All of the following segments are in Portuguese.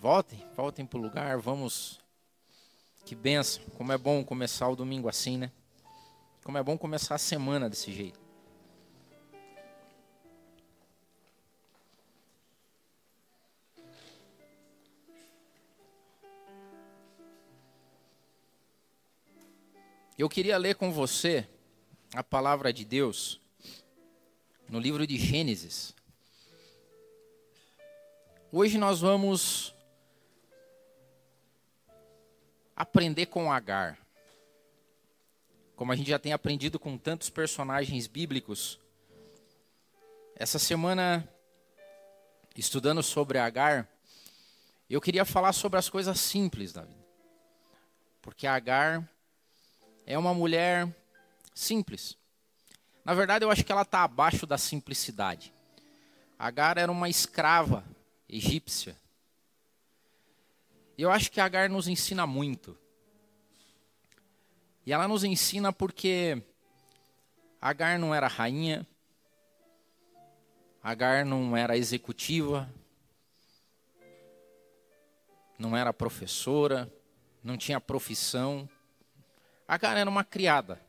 Voltem, voltem para o lugar, vamos. Que benção, como é bom começar o domingo assim, né? Como é bom começar a semana desse jeito. Eu queria ler com você a palavra de Deus no livro de Gênesis. Hoje nós vamos aprender com Agar. Como a gente já tem aprendido com tantos personagens bíblicos, essa semana, estudando sobre Agar, eu queria falar sobre as coisas simples da vida. Porque Agar é uma mulher simples. Na verdade, eu acho que ela está abaixo da simplicidade. Agar era uma escrava egípcia. E eu acho que Agar nos ensina muito. E ela nos ensina porque Agar não era rainha, Agar não era executiva, não era professora, não tinha profissão. Agar era uma criada.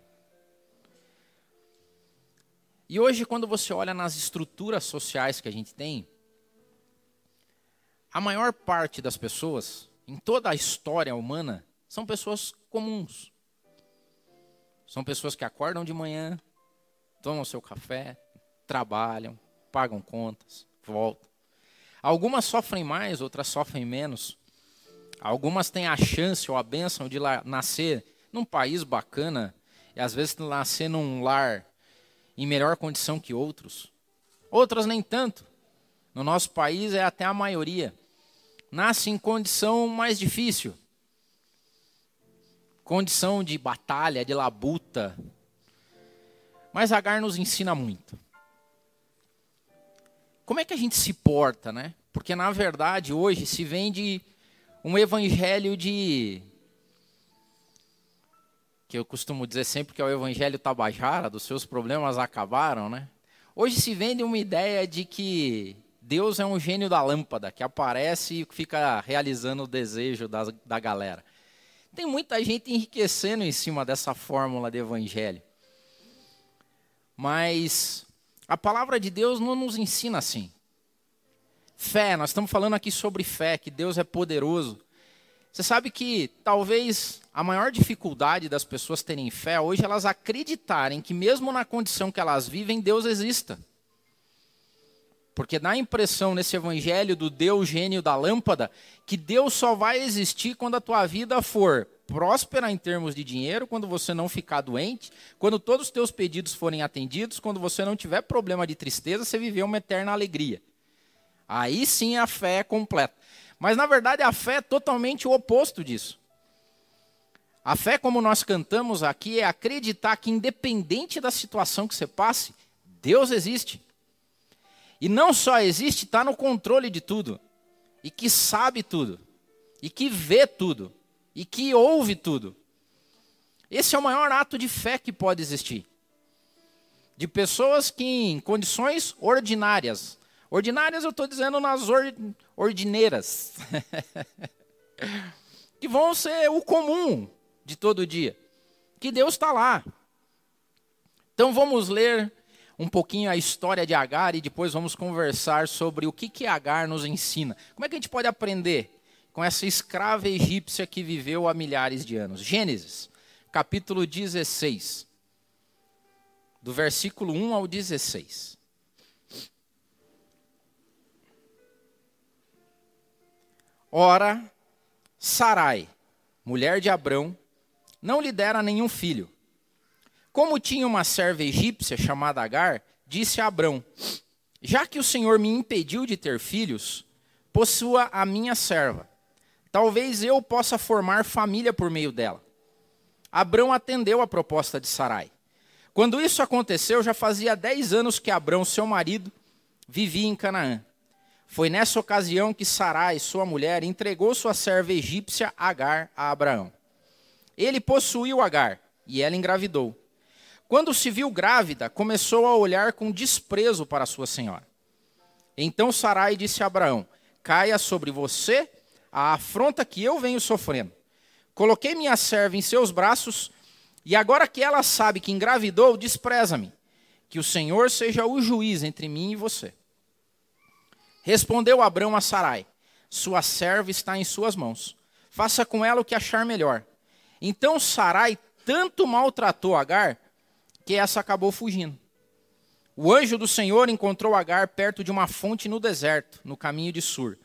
E hoje, quando você olha nas estruturas sociais que a gente tem, a maior parte das pessoas, em toda a história humana, são pessoas comuns. São pessoas que acordam de manhã, tomam seu café, trabalham, pagam contas, voltam. Algumas sofrem mais, outras sofrem menos. Algumas têm a chance ou a bênção de nascer num país bacana e às vezes nascer num lar em melhor condição que outros. Outras nem tanto. No nosso país é até a maioria. Nasce em condição mais difícil. Condição de batalha, de labuta. Mas Agar nos ensina muito. Como é que a gente se porta, né? Porque na verdade hoje se vende um evangelho de que eu costumo dizer sempre que é o evangelho tabajara, dos seus problemas acabaram, né? Hoje se vende uma ideia de que Deus é um gênio da lâmpada, que aparece e fica realizando o desejo da, da galera. Tem muita gente enriquecendo em cima dessa fórmula de evangelho. Mas a palavra de Deus não nos ensina assim. Fé, nós estamos falando aqui sobre fé, que Deus é poderoso. Você sabe que talvez a maior dificuldade das pessoas terem fé hoje é elas acreditarem que mesmo na condição que elas vivem, Deus exista. Porque dá a impressão nesse evangelho do Deus gênio da lâmpada que Deus só vai existir quando a tua vida for próspera em termos de dinheiro, quando você não ficar doente, quando todos os teus pedidos forem atendidos, quando você não tiver problema de tristeza, você viver uma eterna alegria. Aí sim a fé é completa. Mas na verdade a fé é totalmente o oposto disso. A fé, como nós cantamos aqui, é acreditar que, independente da situação que você passe, Deus existe. E não só existe, está no controle de tudo. E que sabe tudo. E que vê tudo. E que ouve tudo. Esse é o maior ato de fé que pode existir. De pessoas que, em condições ordinárias, ordinárias eu estou dizendo nas or, ordineiras, que vão ser o comum, de todo dia. Que Deus está lá. Então vamos ler um pouquinho a história de Agar e depois vamos conversar sobre o que, que Agar nos ensina. Como é que a gente pode aprender com essa escrava egípcia que viveu há milhares de anos? Gênesis, capítulo 16, do versículo 1 ao 16. Ora, Sarai, mulher de Abrão, não lhe dera nenhum filho. Como tinha uma serva egípcia chamada Agar, disse a Abrão: Já que o Senhor me impediu de ter filhos, possua a minha serva. Talvez eu possa formar família por meio dela. Abrão atendeu a proposta de Sarai. Quando isso aconteceu, já fazia dez anos que Abrão, seu marido, vivia em Canaã. Foi nessa ocasião que Sarai, sua mulher, entregou sua serva egípcia Agar a Abraão. Ele possuiu Agar e ela engravidou. Quando se viu grávida, começou a olhar com desprezo para sua senhora. Então Sarai disse a Abraão: Caia sobre você a afronta que eu venho sofrendo. Coloquei minha serva em seus braços, e agora que ela sabe que engravidou, despreza-me. Que o Senhor seja o juiz entre mim e você. Respondeu Abrão a Sarai: Sua serva está em suas mãos. Faça com ela o que achar melhor. Então Sarai tanto maltratou Agar que essa acabou fugindo. O anjo do Senhor encontrou Agar perto de uma fonte no deserto, no caminho de Sur,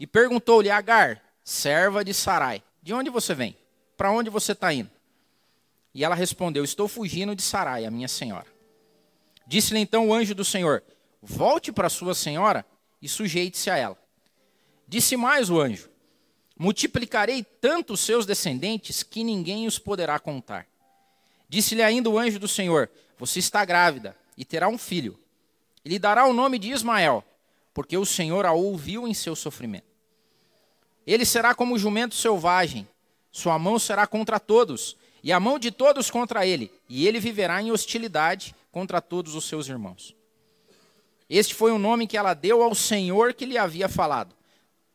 e perguntou-lhe: Agar, serva de Sarai, de onde você vem? Para onde você está indo? E ela respondeu: Estou fugindo de Sarai, a minha senhora. Disse-lhe então o anjo do Senhor: Volte para sua senhora e sujeite-se a ela. Disse mais o anjo: Multiplicarei tanto os seus descendentes que ninguém os poderá contar. Disse-lhe ainda o anjo do Senhor: Você está grávida e terá um filho. E lhe dará o nome de Ismael, porque o Senhor a ouviu em seu sofrimento. Ele será como jumento selvagem, sua mão será contra todos, e a mão de todos contra ele, e ele viverá em hostilidade contra todos os seus irmãos. Este foi o nome que ela deu ao Senhor que lhe havia falado.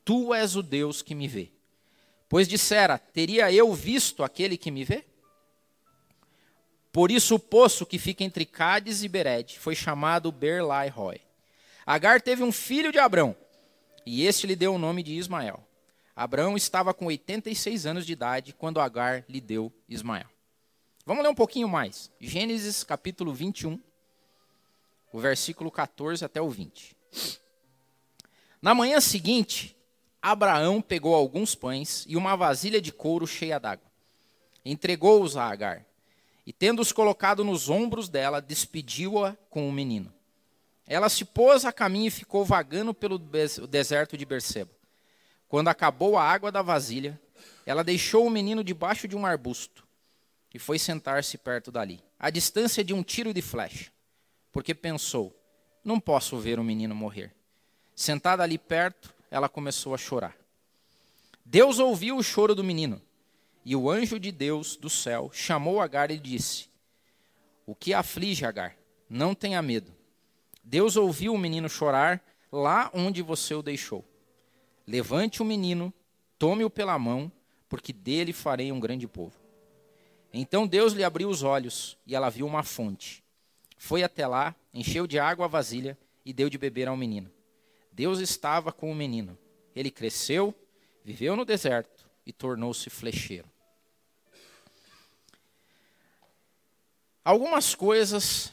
Tu és o Deus que me vê. Pois dissera: Teria eu visto aquele que me vê? Por isso o poço que fica entre Cádiz e Bered foi chamado Berlai Roy. Agar teve um filho de Abrão, e este lhe deu o nome de Ismael. Abrão estava com 86 anos de idade quando Agar lhe deu Ismael. Vamos ler um pouquinho mais. Gênesis capítulo 21, o versículo 14 até o 20. Na manhã seguinte, Abraão pegou alguns pães e uma vasilha de couro cheia d'água. Entregou-os a Agar. E, tendo-os colocado nos ombros dela, despediu-a com o menino. Ela se pôs a caminho e ficou vagando pelo deserto de Berseba. Quando acabou a água da vasilha, ela deixou o menino debaixo de um arbusto e foi sentar-se perto dali, à distância de um tiro de flecha, porque pensou: não posso ver o menino morrer. Sentada ali perto, ela começou a chorar. Deus ouviu o choro do menino, e o anjo de Deus do céu chamou Agar e disse: O que aflige Agar? Não tenha medo. Deus ouviu o menino chorar lá onde você o deixou. Levante o menino, tome-o pela mão, porque dele farei um grande povo. Então Deus lhe abriu os olhos e ela viu uma fonte. Foi até lá, encheu de água a vasilha e deu de beber ao menino. Deus estava com o menino. Ele cresceu, viveu no deserto e tornou-se flecheiro. Algumas coisas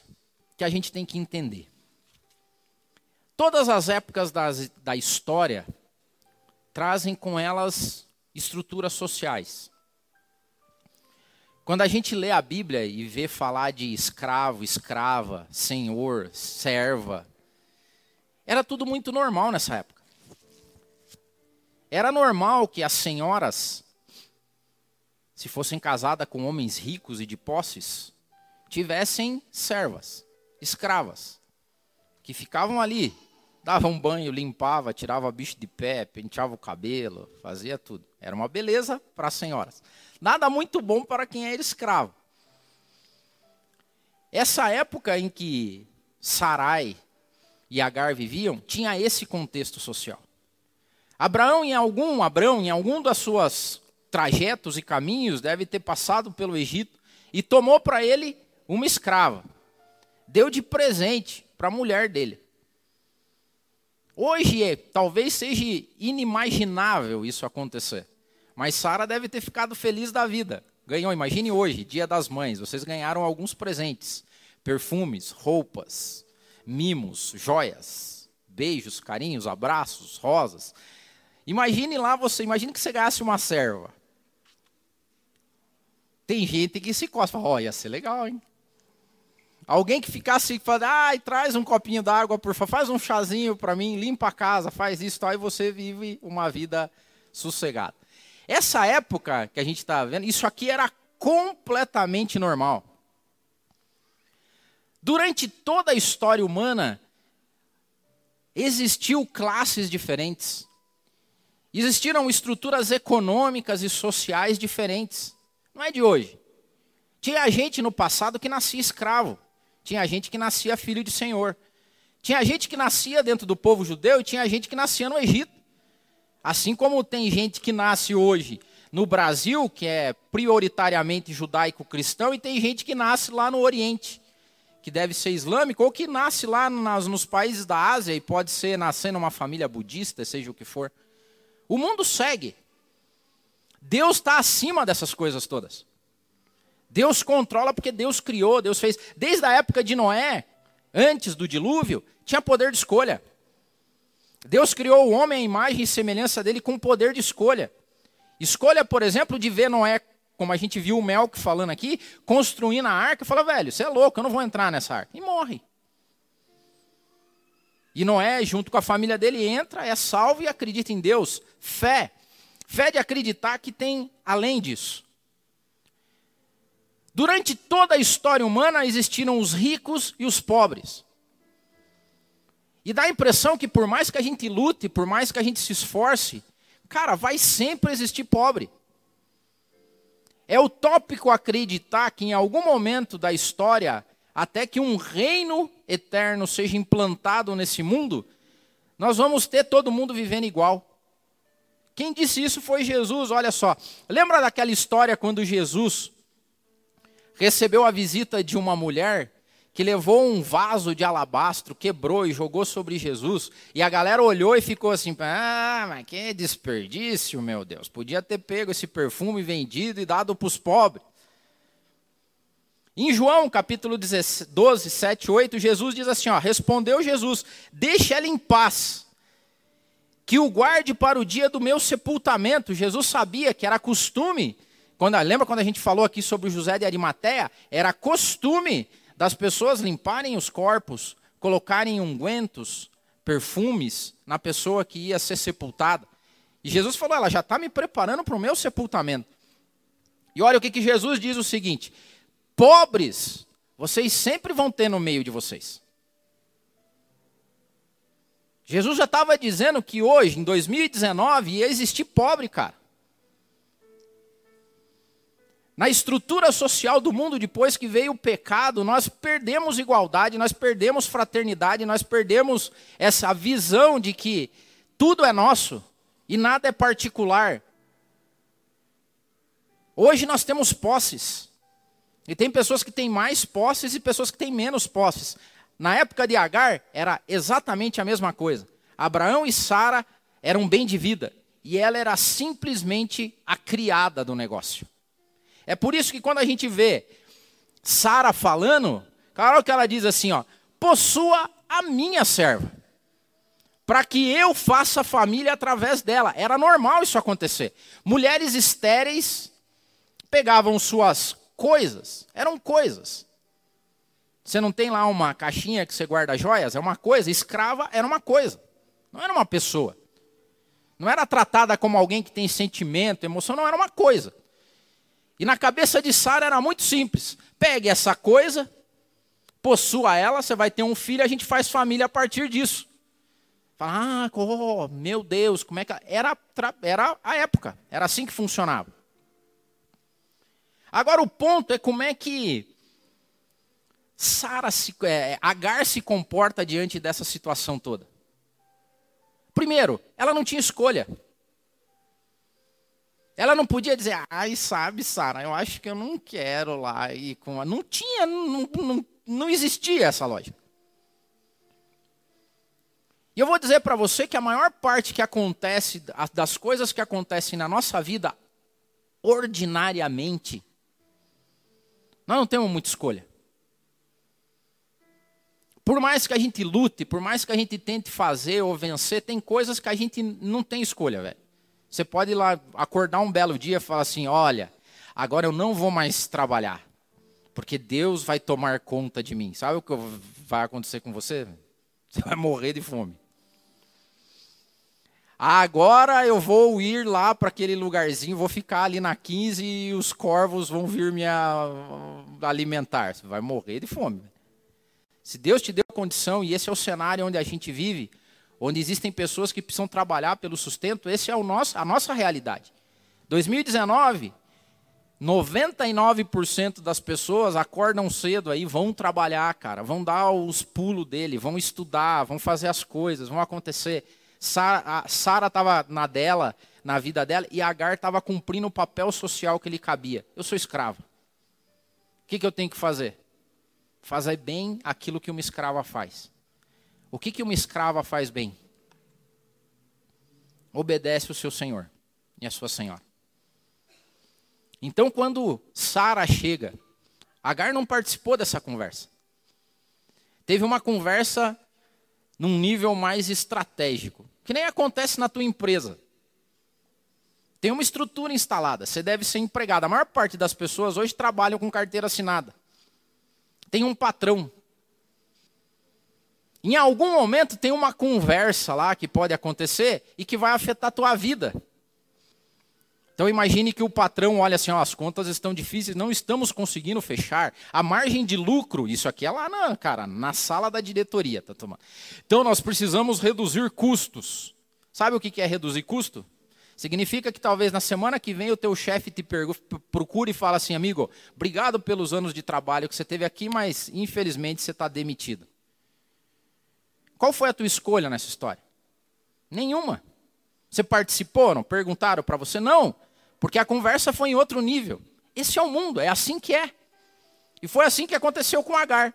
que a gente tem que entender. Todas as épocas das, da história trazem com elas estruturas sociais. Quando a gente lê a Bíblia e vê falar de escravo, escrava, senhor, serva, era tudo muito normal nessa época. Era normal que as senhoras, se fossem casadas com homens ricos e de posses, tivessem servas, escravas, que ficavam ali, davam um banho, limpava, tirava bicho de pé, penteava o cabelo, fazia tudo. Era uma beleza para as senhoras. Nada muito bom para quem era escravo. Essa época em que Sarai e Agar viviam, tinha esse contexto social. Abraão em algum, Abraão em algum das suas trajetos e caminhos deve ter passado pelo Egito e tomou para ele uma escrava. Deu de presente para a mulher dele. Hoje é, talvez seja inimaginável isso acontecer. Mas Sara deve ter ficado feliz da vida. Ganhou, imagine hoje, Dia das Mães, vocês ganharam alguns presentes: perfumes, roupas, mimos, joias, beijos, carinhos, abraços, rosas. Imagine lá você, imagine que você ganhasse uma serva. Tem gente que se costa, oh, ia ser legal, hein? Alguém que ficasse falando, ai, traz um copinho d'água, por favor, faz um chazinho para mim, limpa a casa, faz isso, tal, e você vive uma vida sossegada. Essa época que a gente está vendo, isso aqui era completamente normal. Durante toda a história humana, existiu classes diferentes. Existiram estruturas econômicas e sociais diferentes. Não é de hoje. Tinha gente no passado que nascia escravo. Tinha gente que nascia filho de senhor. Tinha gente que nascia dentro do povo judeu e tinha gente que nascia no Egito. Assim como tem gente que nasce hoje no Brasil, que é prioritariamente judaico-cristão, e tem gente que nasce lá no Oriente, que deve ser islâmico, ou que nasce lá nas, nos países da Ásia e pode ser nascer numa família budista, seja o que for. O mundo segue. Deus está acima dessas coisas todas. Deus controla porque Deus criou, Deus fez. Desde a época de Noé, antes do dilúvio, tinha poder de escolha. Deus criou o homem à imagem e semelhança dele com poder de escolha. Escolha, por exemplo, de ver Noé, como a gente viu o Melk falando aqui, construindo a arca e fala, velho, você é louco, eu não vou entrar nessa arca. E morre. E Noé, junto com a família dele, entra, é salvo e acredita em Deus. Fé. Fé de acreditar que tem além disso. Durante toda a história humana existiram os ricos e os pobres. E dá a impressão que por mais que a gente lute, por mais que a gente se esforce, Cara, vai sempre existir pobre. É utópico acreditar que em algum momento da história, até que um reino eterno seja implantado nesse mundo, nós vamos ter todo mundo vivendo igual. Quem disse isso foi Jesus, olha só. Lembra daquela história quando Jesus recebeu a visita de uma mulher que levou um vaso de alabastro, quebrou e jogou sobre Jesus. E a galera olhou e ficou assim: ah, mas que desperdício, meu Deus. Podia ter pego esse perfume vendido e dado para os pobres. Em João capítulo 12, 7, 8, Jesus diz assim: ó, respondeu Jesus: deixe ela em paz, que o guarde para o dia do meu sepultamento. Jesus sabia que era costume, quando, lembra quando a gente falou aqui sobre José de Arimateia? Era costume das pessoas limparem os corpos, colocarem ungüentos, perfumes na pessoa que ia ser sepultada. E Jesus falou: ela já está me preparando para o meu sepultamento. E olha o que, que Jesus diz: o seguinte: pobres, vocês sempre vão ter no meio de vocês. Jesus já estava dizendo que hoje, em 2019, ia existir pobre, cara. Na estrutura social do mundo, depois que veio o pecado, nós perdemos igualdade, nós perdemos fraternidade, nós perdemos essa visão de que tudo é nosso e nada é particular. Hoje nós temos posses. E tem pessoas que têm mais posses e pessoas que têm menos posses. Na época de Agar, era exatamente a mesma coisa. Abraão e Sara eram bem de vida. E ela era simplesmente a criada do negócio. É por isso que quando a gente vê Sara falando, claro que ela diz assim, ó, possua a minha serva, para que eu faça família através dela. Era normal isso acontecer. Mulheres estéreis pegavam suas coisas, eram coisas. Você não tem lá uma caixinha que você guarda joias? É uma coisa. Escrava era uma coisa, não era uma pessoa. Não era tratada como alguém que tem sentimento, emoção, não era uma coisa. E na cabeça de Sara era muito simples. Pegue essa coisa, possua ela, você vai ter um filho, a gente faz família a partir disso. Fala, ah, oh, meu Deus, como é que. Era, era a época, era assim que funcionava. Agora o ponto é como é que Sara se, é, Agar se comporta diante dessa situação toda. Primeiro, ela não tinha escolha. Ela não podia dizer, ai, sabe, Sara, eu acho que eu não quero lá ir com. Não tinha, não, não, não existia essa lógica. E eu vou dizer para você que a maior parte que acontece, das coisas que acontecem na nossa vida, ordinariamente, nós não temos muita escolha. Por mais que a gente lute, por mais que a gente tente fazer ou vencer, tem coisas que a gente não tem escolha, velho. Você pode ir lá acordar um belo dia e falar assim: olha, agora eu não vou mais trabalhar, porque Deus vai tomar conta de mim. Sabe o que vai acontecer com você? Você vai morrer de fome. Agora eu vou ir lá para aquele lugarzinho, vou ficar ali na 15 e os corvos vão vir me alimentar. Você vai morrer de fome. Se Deus te deu condição, e esse é o cenário onde a gente vive, onde existem pessoas que precisam trabalhar pelo sustento, esse é o nosso, a nossa realidade. 2019, 99% das pessoas acordam cedo aí, vão trabalhar, cara, vão dar os pulos dele, vão estudar, vão fazer as coisas, vão acontecer. Sara estava na dela, na vida dela, e Agar estava cumprindo o papel social que lhe cabia. Eu sou escravo. O que, que eu tenho que fazer? Fazer bem aquilo que uma escrava faz. O que, que uma escrava faz bem? Obedece o seu senhor e a sua senhora. Então, quando Sara chega, Agar não participou dessa conversa. Teve uma conversa num nível mais estratégico, que nem acontece na tua empresa. Tem uma estrutura instalada, você deve ser empregado. A maior parte das pessoas hoje trabalham com carteira assinada. Tem um patrão. Em algum momento tem uma conversa lá que pode acontecer e que vai afetar a tua vida. Então imagine que o patrão olha assim, ó, as contas estão difíceis, não estamos conseguindo fechar. A margem de lucro, isso aqui é lá na, cara, na sala da diretoria, tá tomando. Então nós precisamos reduzir custos. Sabe o que é reduzir custo? Significa que talvez na semana que vem o teu chefe te procure e fala assim, amigo, obrigado pelos anos de trabalho que você teve aqui, mas infelizmente você está demitido. Qual foi a tua escolha nessa história? Nenhuma. Você participou? Não perguntaram para você? Não. Porque a conversa foi em outro nível. Esse é o mundo, é assim que é. E foi assim que aconteceu com Agar.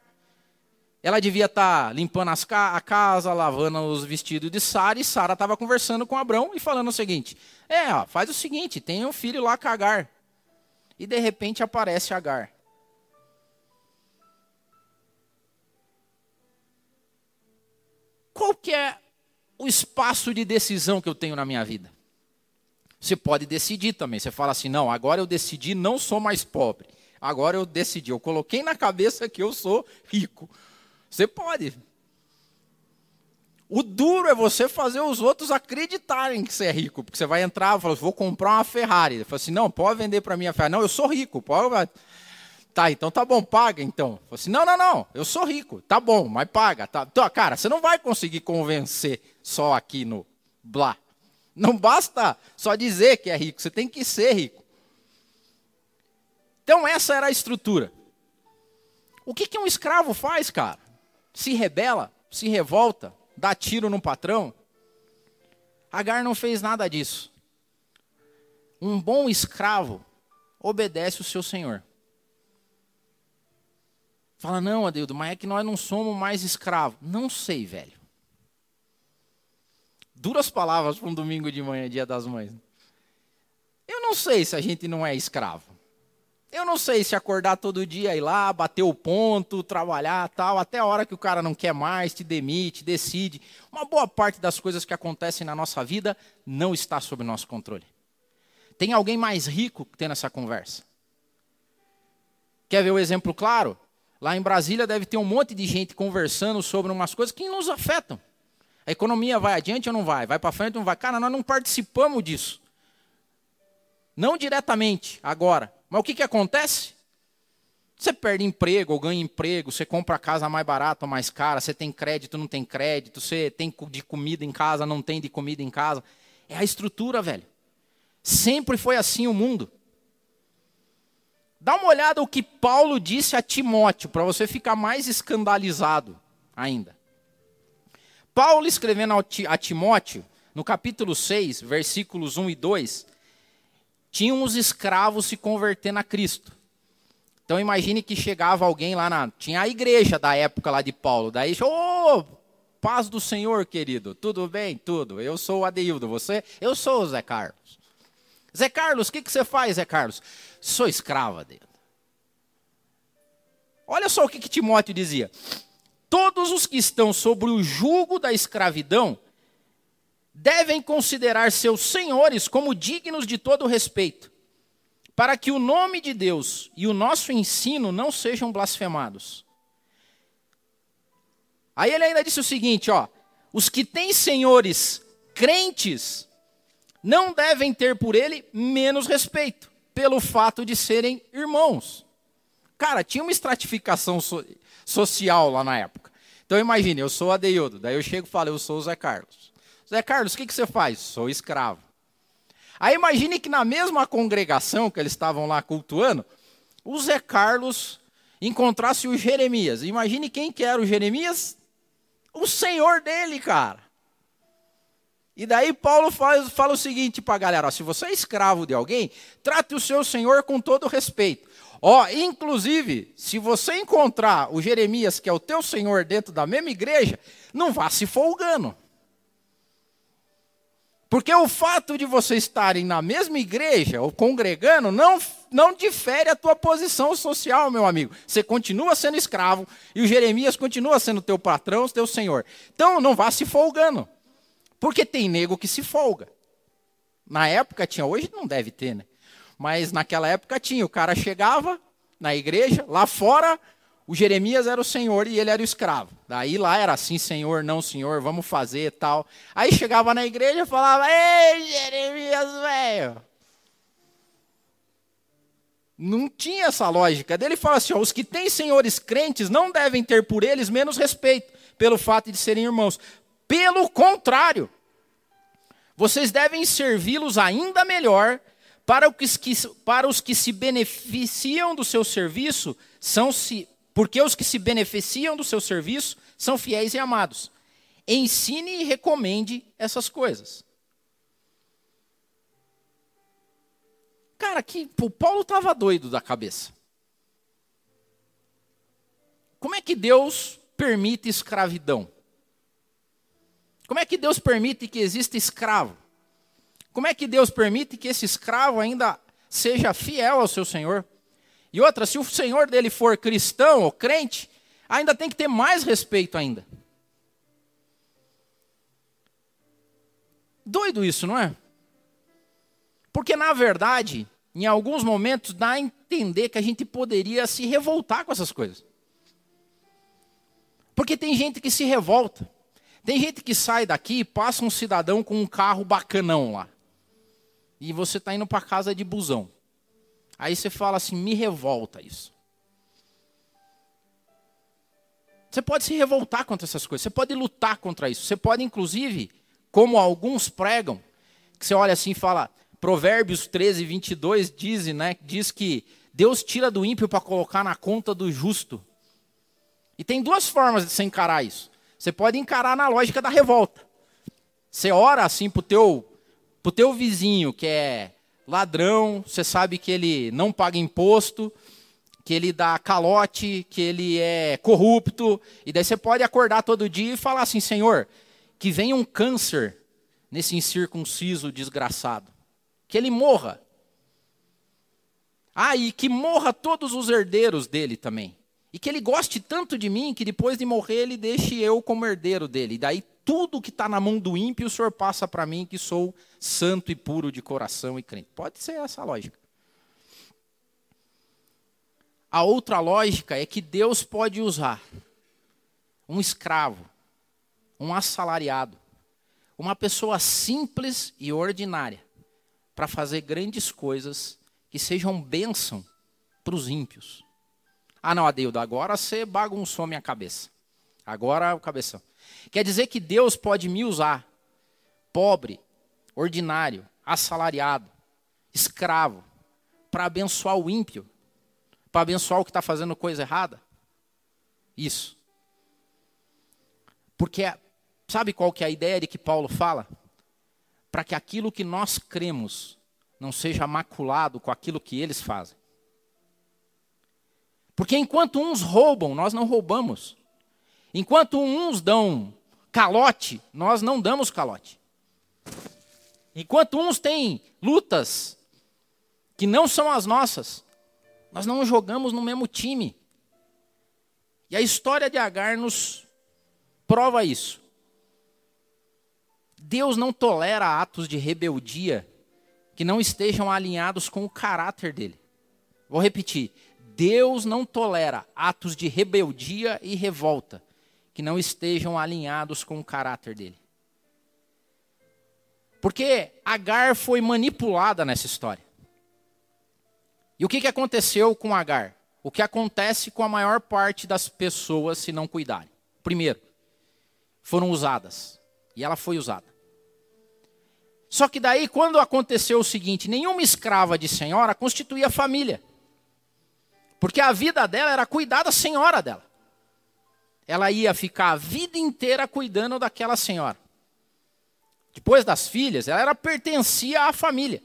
Ela devia estar tá limpando ca a casa, lavando os vestidos de Sara, e Sara estava conversando com Abrão e falando o seguinte: É, ó, faz o seguinte, tem um filho lá com Agar. E de repente aparece Agar. Qual que é o espaço de decisão que eu tenho na minha vida? Você pode decidir também. Você fala assim: não, agora eu decidi, não sou mais pobre. Agora eu decidi, eu coloquei na cabeça que eu sou rico. Você pode. O duro é você fazer os outros acreditarem que você é rico, porque você vai entrar e fala, vou comprar uma Ferrari. Ele fala assim, não, pode vender para mim a Ferrari. Não, eu sou rico, pode. Tá, então tá bom, paga então. Fala assim, não, não, não, eu sou rico, tá bom, mas paga. Tá. Então, cara, você não vai conseguir convencer só aqui no blá. Não basta só dizer que é rico, você tem que ser rico. Então, essa era a estrutura. O que, que um escravo faz, cara? Se rebela, se revolta, dá tiro no patrão? Agar não fez nada disso. Um bom escravo obedece o seu senhor. Fala, não, Adildo, mas é que nós não somos mais escravos. Não sei, velho duras palavras para um domingo de manhã, dia das mães. Eu não sei se a gente não é escravo. Eu não sei se acordar todo dia, ir lá, bater o ponto, trabalhar, tal, até a hora que o cara não quer mais, te demite, decide. Uma boa parte das coisas que acontecem na nossa vida não está sob nosso controle. Tem alguém mais rico tendo essa conversa? Quer ver o exemplo claro? Lá em Brasília deve ter um monte de gente conversando sobre umas coisas que nos afetam. A economia vai adiante ou não vai? Vai para frente ou não vai? Cara, nós não participamos disso. Não diretamente, agora. Mas o que, que acontece? Você perde emprego ou ganha emprego, você compra a casa mais barata ou mais cara, você tem crédito, não tem crédito, você tem de comida em casa, não tem de comida em casa. É a estrutura, velho. Sempre foi assim o mundo. Dá uma olhada o que Paulo disse a Timóteo, para você ficar mais escandalizado ainda. Paulo escrevendo a Timóteo, no capítulo 6, versículos 1 e 2, tinham os escravos se convertendo a Cristo. Então imagine que chegava alguém lá na. Tinha a igreja da época lá de Paulo. Daí, ô, oh, paz do Senhor, querido. Tudo bem? Tudo. Eu sou o Adeildo. Você? Eu sou o Zé Carlos. Zé Carlos, o que, que você faz, Zé Carlos? Sou escravo, Adeildo. Olha só o que, que Timóteo dizia todos os que estão sobre o jugo da escravidão devem considerar seus senhores como dignos de todo respeito, para que o nome de Deus e o nosso ensino não sejam blasfemados. Aí ele ainda disse o seguinte, ó: os que têm senhores crentes não devem ter por ele menos respeito, pelo fato de serem irmãos. Cara, tinha uma estratificação social lá na época. Então imagine, eu sou Adeildo, daí eu chego e falo, eu sou o Zé Carlos. Zé Carlos, o que, que você faz? Sou escravo. Aí imagine que na mesma congregação que eles estavam lá cultuando, o Zé Carlos encontrasse o Jeremias. Imagine quem que era o Jeremias? O senhor dele, cara. E daí Paulo fala, o seguinte para a galera: ó, se você é escravo de alguém, trate o seu senhor com todo respeito. Ó, inclusive, se você encontrar o Jeremias, que é o teu senhor, dentro da mesma igreja, não vá se folgando. Porque o fato de você estarem na mesma igreja ou congregando não, não difere a tua posição social, meu amigo. Você continua sendo escravo e o Jeremias continua sendo teu patrão, teu senhor. Então não vá se folgando. Porque tem nego que se folga. Na época tinha, hoje não deve ter, né? Mas naquela época tinha. O cara chegava na igreja, lá fora, o Jeremias era o senhor e ele era o escravo. Daí lá era assim, senhor, não senhor, vamos fazer tal. Aí chegava na igreja e falava, ei, Jeremias, velho. Não tinha essa lógica. Daí ele fala assim: ó, os que têm senhores crentes não devem ter por eles menos respeito, pelo fato de serem irmãos. Pelo contrário, vocês devem servi-los ainda melhor, para os, que, para os que se beneficiam do seu serviço, são se, porque os que se beneficiam do seu serviço são fiéis e amados. Ensine e recomende essas coisas. Cara, que o Paulo estava doido da cabeça. Como é que Deus permite escravidão? Como é que Deus permite que exista escravo? Como é que Deus permite que esse escravo ainda seja fiel ao seu senhor? E outra, se o senhor dele for cristão ou crente, ainda tem que ter mais respeito ainda. Doido isso, não é? Porque na verdade, em alguns momentos dá a entender que a gente poderia se revoltar com essas coisas. Porque tem gente que se revolta. Tem gente que sai daqui e passa um cidadão com um carro bacanão lá. E você está indo para casa de busão. Aí você fala assim: me revolta isso. Você pode se revoltar contra essas coisas, você pode lutar contra isso. Você pode, inclusive, como alguns pregam, que você olha assim e fala, Provérbios 13, 22 diz, né, diz que Deus tira do ímpio para colocar na conta do justo. E tem duas formas de você encarar isso. Você pode encarar na lógica da revolta. Você ora assim pro teu, pro teu vizinho que é ladrão, você sabe que ele não paga imposto, que ele dá calote, que ele é corrupto, e daí você pode acordar todo dia e falar assim: Senhor, que venha um câncer nesse incircunciso desgraçado, que ele morra. Ah, e que morra todos os herdeiros dele também. E que ele goste tanto de mim que depois de morrer ele deixe eu como herdeiro dele. E daí tudo que está na mão do ímpio o Senhor passa para mim que sou santo e puro de coração e crente. Pode ser essa a lógica. A outra lógica é que Deus pode usar um escravo, um assalariado, uma pessoa simples e ordinária para fazer grandes coisas que sejam bênção para os ímpios. Ah, não, Adeildo, agora você bagunçou minha cabeça. Agora o cabeção. Quer dizer que Deus pode me usar, pobre, ordinário, assalariado, escravo, para abençoar o ímpio, para abençoar o que está fazendo coisa errada? Isso. Porque sabe qual que é a ideia de que Paulo fala? Para que aquilo que nós cremos não seja maculado com aquilo que eles fazem. Porque enquanto uns roubam, nós não roubamos. Enquanto uns dão calote, nós não damos calote. Enquanto uns têm lutas que não são as nossas, nós não jogamos no mesmo time. E a história de Agar nos prova isso. Deus não tolera atos de rebeldia que não estejam alinhados com o caráter dele. Vou repetir: Deus não tolera atos de rebeldia e revolta que não estejam alinhados com o caráter dele. Porque Agar foi manipulada nessa história. E o que, que aconteceu com Agar? O que acontece com a maior parte das pessoas se não cuidarem? Primeiro, foram usadas. E ela foi usada. Só que daí, quando aconteceu o seguinte: nenhuma escrava de senhora constituía família. Porque a vida dela era cuidar da senhora dela. Ela ia ficar a vida inteira cuidando daquela senhora. depois das filhas, ela era, pertencia à família.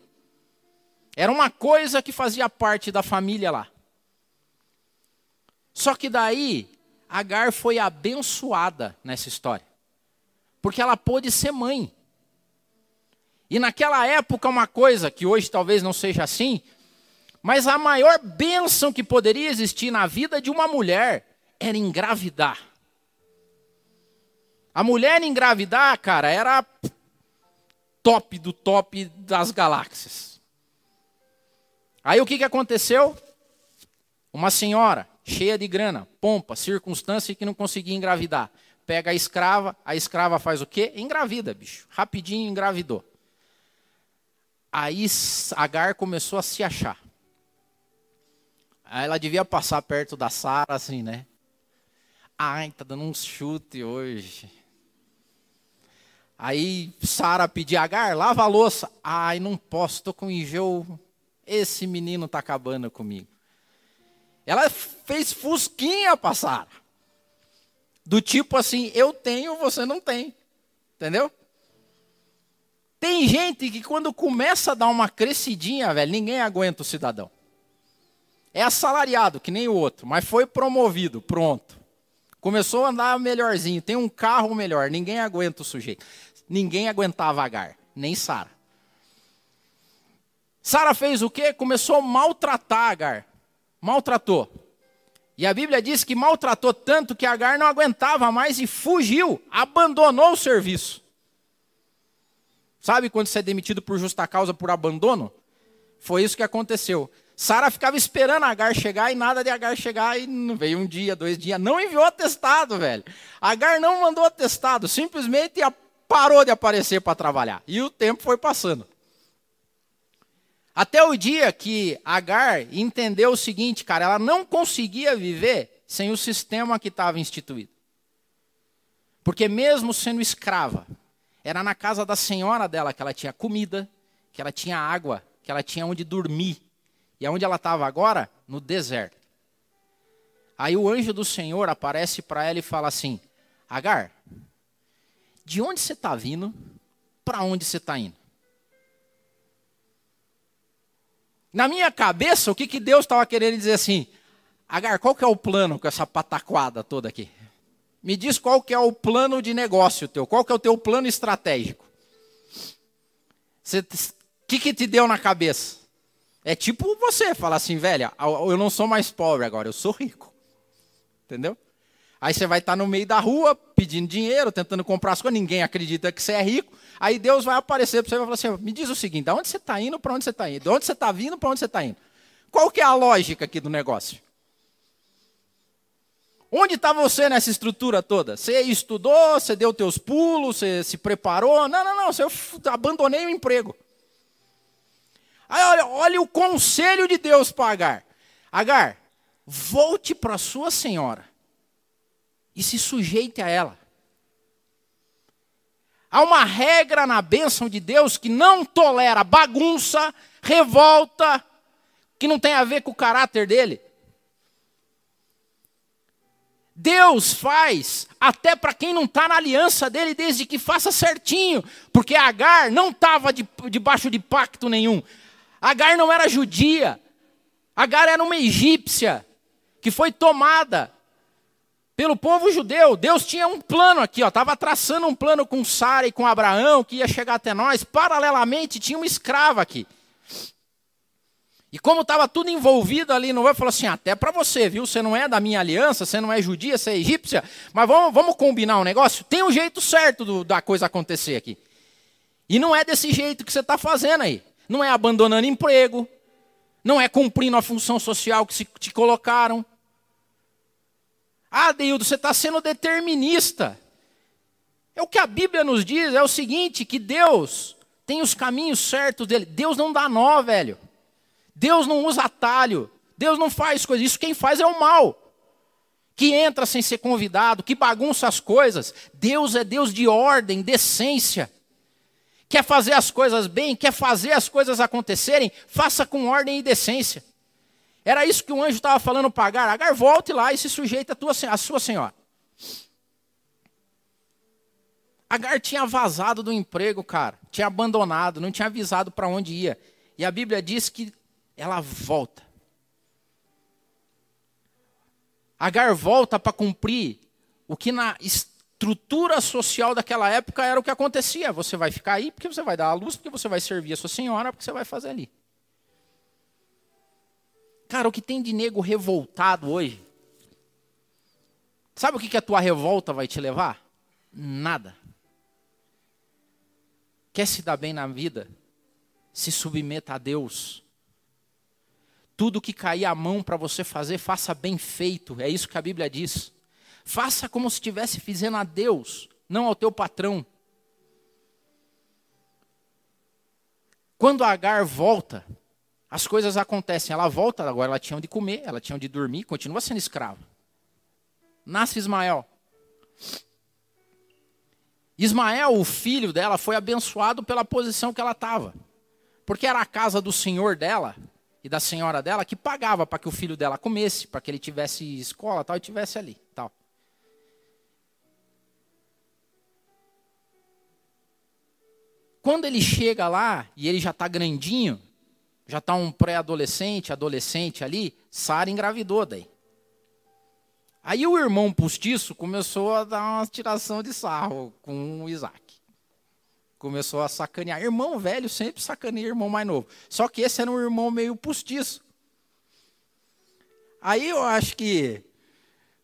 Era uma coisa que fazia parte da família lá. Só que daí, Agar foi abençoada nessa história. Porque ela pôde ser mãe. E naquela época, uma coisa que hoje talvez não seja assim, mas a maior bênção que poderia existir na vida de uma mulher era engravidar. A mulher engravidar, cara, era top do top das galáxias. Aí o que, que aconteceu? Uma senhora cheia de grana, pompa, circunstância que não conseguia engravidar. Pega a escrava, a escrava faz o quê? Engravida, bicho. Rapidinho engravidou. Aí Agar começou a se achar. Ela devia passar perto da Sara assim, né? Ai, tá dando um chute hoje. Aí Sara pedia Agar, lava a louça. Ai, não posso, tô com enjoo. Esse menino tá acabando comigo. Ela fez fusquinha para Sara. Do tipo assim, eu tenho, você não tem. Entendeu? Tem gente que quando começa a dar uma crescidinha, velho, ninguém aguenta o cidadão. É assalariado, que nem o outro, mas foi promovido, pronto. Começou a andar melhorzinho, tem um carro melhor, ninguém aguenta o sujeito. Ninguém aguentava Agar, nem Sara. Sara fez o quê? Começou a maltratar Agar. Maltratou. E a Bíblia diz que maltratou tanto que Agar não aguentava mais e fugiu, abandonou o serviço. Sabe quando você é demitido por justa causa por abandono? Foi isso que aconteceu. Sara ficava esperando Agar chegar e nada de Agar chegar e não veio um dia, dois dias. Não enviou atestado, velho. Agar não mandou atestado, simplesmente parou de aparecer para trabalhar. E o tempo foi passando. Até o dia que Agar entendeu o seguinte, cara, ela não conseguia viver sem o sistema que estava instituído. Porque mesmo sendo escrava, era na casa da senhora dela que ela tinha comida, que ela tinha água, que ela tinha onde dormir. E aonde ela estava agora? No deserto. Aí o anjo do Senhor aparece para ela e fala assim: Agar, de onde você está vindo? Para onde você está indo? Na minha cabeça, o que, que Deus estava querendo dizer assim? Agar, qual que é o plano com essa pataquada toda aqui? Me diz qual que é o plano de negócio teu, qual que é o teu plano estratégico? O que, que te deu na cabeça? É tipo você falar assim, velha, eu não sou mais pobre agora, eu sou rico. Entendeu? Aí você vai estar no meio da rua pedindo dinheiro, tentando comprar as coisas, ninguém acredita que você é rico. Aí Deus vai aparecer para você e vai falar assim: me diz o seguinte, de onde você está indo, para onde você está indo? De onde você está vindo, para onde você está indo? Qual que é a lógica aqui do negócio? Onde está você nessa estrutura toda? Você estudou, você deu teus pulos, você se preparou? Não, não, não, você abandonei o emprego. Aí olha, olha o conselho de Deus para Agar. Agar, volte para sua senhora e se sujeite a ela. Há uma regra na bênção de Deus que não tolera bagunça, revolta, que não tem a ver com o caráter dele. Deus faz até para quem não está na aliança dele, desde que faça certinho, porque Agar não estava debaixo de pacto nenhum. Agar não era judia. Agar era uma egípcia que foi tomada pelo povo judeu. Deus tinha um plano aqui, ó, estava traçando um plano com Sara e com Abraão que ia chegar até nós. Paralelamente tinha uma escrava aqui. E como estava tudo envolvido ali no vai falou assim: até para você, viu? Você não é da minha aliança, você não é judia, você é egípcia, mas vamos, vamos combinar um negócio? Tem um jeito certo do, da coisa acontecer aqui. E não é desse jeito que você está fazendo aí não é abandonando emprego, não é cumprindo a função social que se, te colocaram. Ah, Deildo, você está sendo determinista. É o que a Bíblia nos diz, é o seguinte, que Deus tem os caminhos certos dele. Deus não dá nó, velho. Deus não usa atalho. Deus não faz coisas. Isso quem faz é o mal. Que entra sem ser convidado, que bagunça as coisas. Deus é Deus de ordem, decência quer fazer as coisas bem, quer fazer as coisas acontecerem, faça com ordem e decência. Era isso que o anjo estava falando para Agar. Agar, volte lá e se sujeite à, tua, à sua senhora. Agar tinha vazado do emprego, cara. Tinha abandonado, não tinha avisado para onde ia. E a Bíblia diz que ela volta. Agar volta para cumprir o que na estrutura social daquela época era o que acontecia. Você vai ficar aí porque você vai dar a luz, porque você vai servir a sua senhora, porque você vai fazer ali. Cara, o que tem de nego revoltado hoje? Sabe o que, que a tua revolta vai te levar? Nada. Quer se dar bem na vida? Se submeta a Deus. Tudo que cair a mão para você fazer, faça bem feito. É isso que a Bíblia diz. Faça como se estivesse fazendo a Deus, não ao teu patrão. Quando Agar volta, as coisas acontecem. Ela volta, agora ela tinha onde comer, ela tinha onde dormir, continua sendo escrava. Nasce Ismael. Ismael, o filho dela, foi abençoado pela posição que ela estava. Porque era a casa do senhor dela e da senhora dela que pagava para que o filho dela comesse, para que ele tivesse escola tal, e tivesse ali. tal. Quando ele chega lá e ele já está grandinho, já está um pré-adolescente, adolescente ali, Sara engravidou daí. Aí o irmão postiço começou a dar uma tiração de sarro com o Isaac. Começou a sacanear. Irmão velho sempre sacaneia irmão mais novo. Só que esse era um irmão meio postiço. Aí eu acho que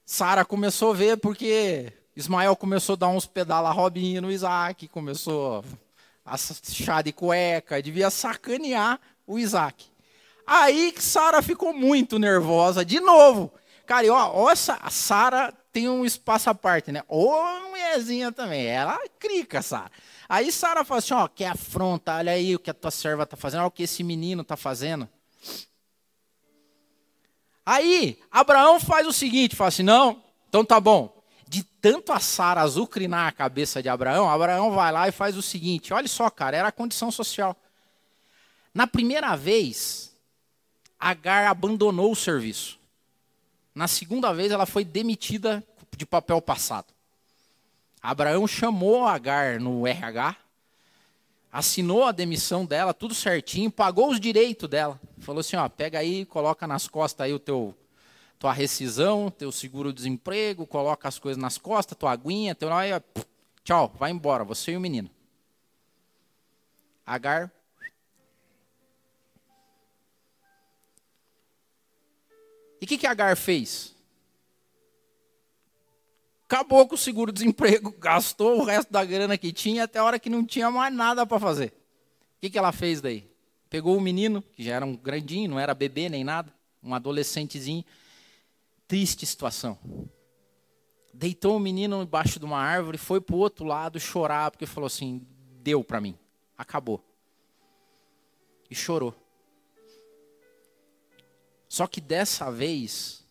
Sara começou a ver porque Ismael começou a dar uns pedala Robinho no Isaac, começou chá de cueca, devia sacanear o Isaac. Aí que Sara ficou muito nervosa de novo. Cara, ó, ó a Sara tem um espaço à parte, né? Ô mulherzinha também, ela crica, Sara. Aí Sara fala assim, ó, que afronta, olha aí o que a tua serva está fazendo, olha o que esse menino está fazendo. Aí, Abraão faz o seguinte, fala assim, não, então tá bom. De tanto a Sara azucrinar a cabeça de Abraão, Abraão vai lá e faz o seguinte, olha só, cara, era a condição social. Na primeira vez, Agar abandonou o serviço. Na segunda vez, ela foi demitida de papel passado. Abraão chamou Agar no RH, assinou a demissão dela, tudo certinho, pagou os direitos dela. Falou assim: ó, pega aí, coloca nas costas aí o teu tua rescisão, teu seguro-desemprego, coloca as coisas nas costas, tua aguinha, teu tchau, vai embora, você e o menino. Agar E o que, que Agar fez? Acabou com o seguro-desemprego, gastou o resto da grana que tinha até a hora que não tinha mais nada para fazer. O que, que ela fez daí? Pegou o menino, que já era um grandinho, não era bebê nem nada, um adolescentezinho. Triste situação. Deitou o menino embaixo de uma árvore, foi para o outro lado chorar, porque falou assim: deu para mim, acabou. E chorou. Só que dessa vez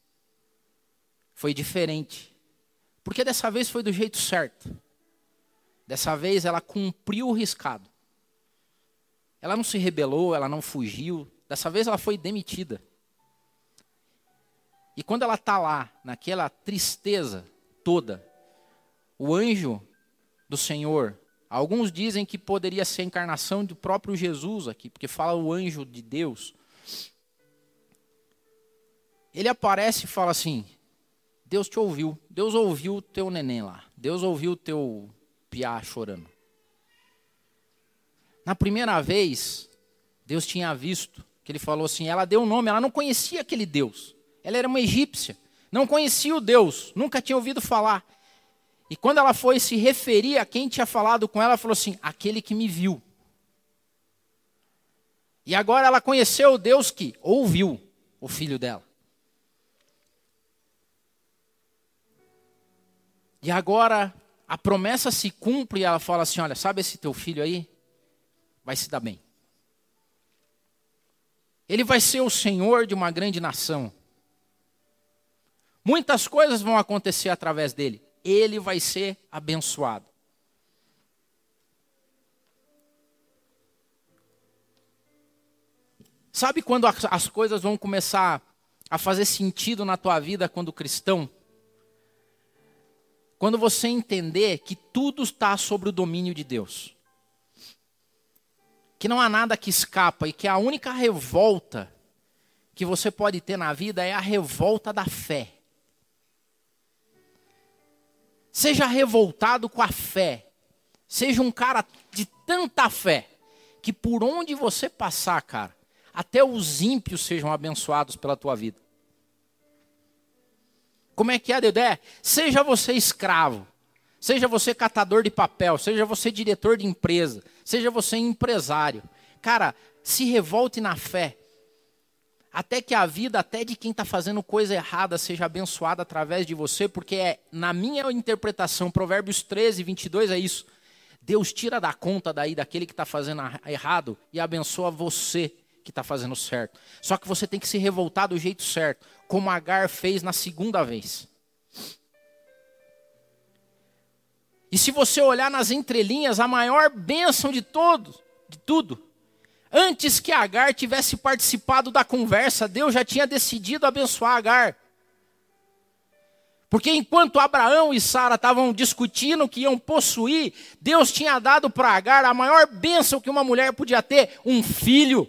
foi diferente. Porque dessa vez foi do jeito certo. Dessa vez ela cumpriu o riscado. Ela não se rebelou, ela não fugiu. Dessa vez ela foi demitida. E quando ela está lá, naquela tristeza toda, o anjo do Senhor, alguns dizem que poderia ser a encarnação do próprio Jesus aqui, porque fala o anjo de Deus ele aparece e fala assim: Deus te ouviu, Deus ouviu o teu neném lá, Deus ouviu o teu piá chorando. Na primeira vez, Deus tinha visto que ele falou assim: ela deu o um nome, ela não conhecia aquele Deus, ela era uma egípcia, não conhecia o Deus, nunca tinha ouvido falar. E quando ela foi se referir a quem tinha falado com ela, falou assim: aquele que me viu. E agora ela conheceu o Deus que ouviu o filho dela. E agora a promessa se cumpre e ela fala assim: olha, sabe esse teu filho aí? Vai se dar bem. Ele vai ser o senhor de uma grande nação. Muitas coisas vão acontecer através dele. Ele vai ser abençoado. Sabe quando as coisas vão começar a fazer sentido na tua vida quando cristão? quando você entender que tudo está sob o domínio de Deus. Que não há nada que escapa e que a única revolta que você pode ter na vida é a revolta da fé. Seja revoltado com a fé. Seja um cara de tanta fé que por onde você passar, cara, até os ímpios sejam abençoados pela tua vida. Como é que é, Dedé? Seja você escravo, seja você catador de papel, seja você diretor de empresa, seja você empresário. Cara, se revolte na fé. Até que a vida, até de quem está fazendo coisa errada, seja abençoada através de você, porque é, na minha interpretação, Provérbios 13, 22 é isso. Deus tira da conta daí daquele que está fazendo errado e abençoa você que está fazendo certo. Só que você tem que se revoltar do jeito certo, como Agar fez na segunda vez. E se você olhar nas entrelinhas, a maior bênção de todos, de tudo, antes que Agar tivesse participado da conversa, Deus já tinha decidido abençoar Agar. Porque enquanto Abraão e Sara estavam discutindo que iam possuir, Deus tinha dado para Agar a maior bênção que uma mulher podia ter, um filho.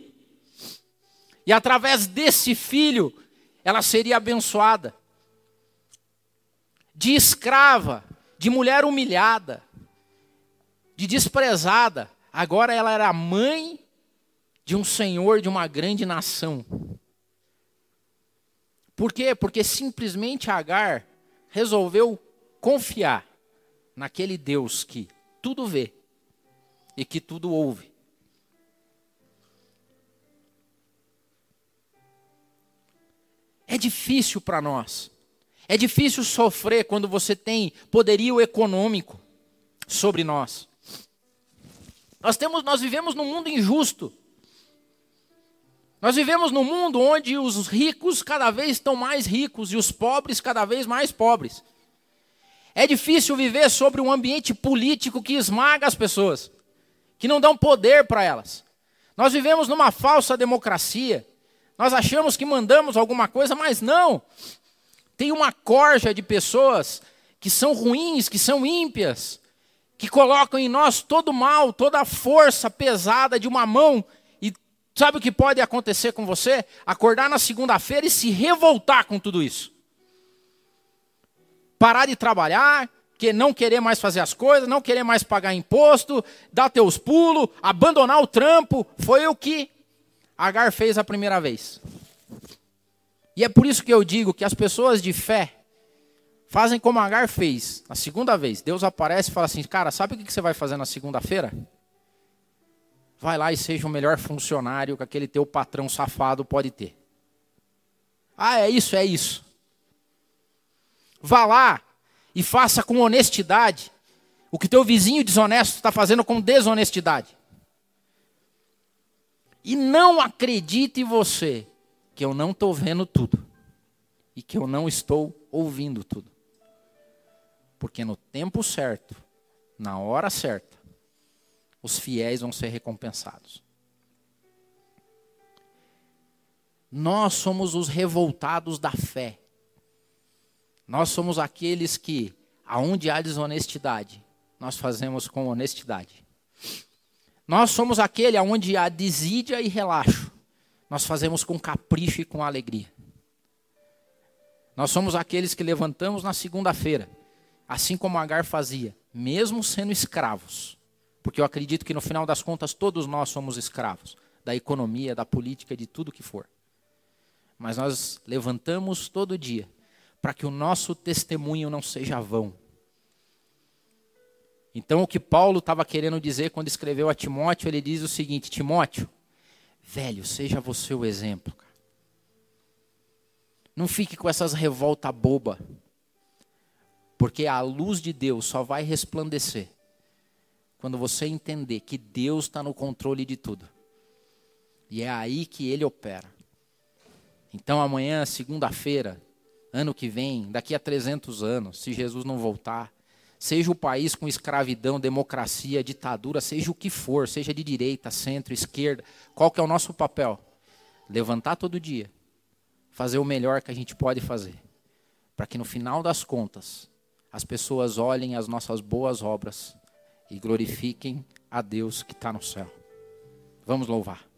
E através desse filho, ela seria abençoada. De escrava, de mulher humilhada, de desprezada, agora ela era mãe de um senhor de uma grande nação. Por quê? Porque simplesmente Agar resolveu confiar naquele Deus que tudo vê e que tudo ouve. É difícil para nós. É difícil sofrer quando você tem poderio econômico sobre nós. Nós temos, nós vivemos num mundo injusto. Nós vivemos num mundo onde os ricos cada vez estão mais ricos e os pobres cada vez mais pobres. É difícil viver sobre um ambiente político que esmaga as pessoas, que não dão poder para elas. Nós vivemos numa falsa democracia nós achamos que mandamos alguma coisa, mas não. Tem uma corja de pessoas que são ruins, que são ímpias, que colocam em nós todo o mal, toda a força pesada de uma mão. Sabe o que pode acontecer com você? Acordar na segunda-feira e se revoltar com tudo isso. Parar de trabalhar, que não querer mais fazer as coisas, não querer mais pagar imposto, dar teus pulos, abandonar o trampo. Foi o que Agar fez a primeira vez. E é por isso que eu digo que as pessoas de fé fazem como Agar fez a segunda vez. Deus aparece e fala assim: Cara, sabe o que você vai fazer na segunda-feira? Vai lá e seja o melhor funcionário que aquele teu patrão safado pode ter. Ah, é isso, é isso. Vá lá e faça com honestidade o que teu vizinho desonesto está fazendo com desonestidade. E não acredite você que eu não estou vendo tudo e que eu não estou ouvindo tudo. Porque no tempo certo, na hora certa, os fiéis vão ser recompensados. Nós somos os revoltados da fé. Nós somos aqueles que, aonde há desonestidade, nós fazemos com honestidade. Nós somos aquele onde há desídia e relaxo. Nós fazemos com capricho e com alegria. Nós somos aqueles que levantamos na segunda-feira, assim como Agar fazia, mesmo sendo escravos. Porque eu acredito que no final das contas todos nós somos escravos da economia, da política, de tudo que for. Mas nós levantamos todo dia para que o nosso testemunho não seja vão então, o que Paulo estava querendo dizer quando escreveu a Timóteo, ele diz o seguinte: Timóteo, velho, seja você o exemplo. Não fique com essas revoltas boba, porque a luz de Deus só vai resplandecer quando você entender que Deus está no controle de tudo. E é aí que Ele opera. Então, amanhã, segunda-feira, ano que vem, daqui a 300 anos, se Jesus não voltar, seja o país com escravidão, democracia, ditadura, seja o que for, seja de direita, centro, esquerda, qual que é o nosso papel? Levantar todo dia, fazer o melhor que a gente pode fazer, para que no final das contas, as pessoas olhem as nossas boas obras e glorifiquem a Deus que está no céu. Vamos louvar.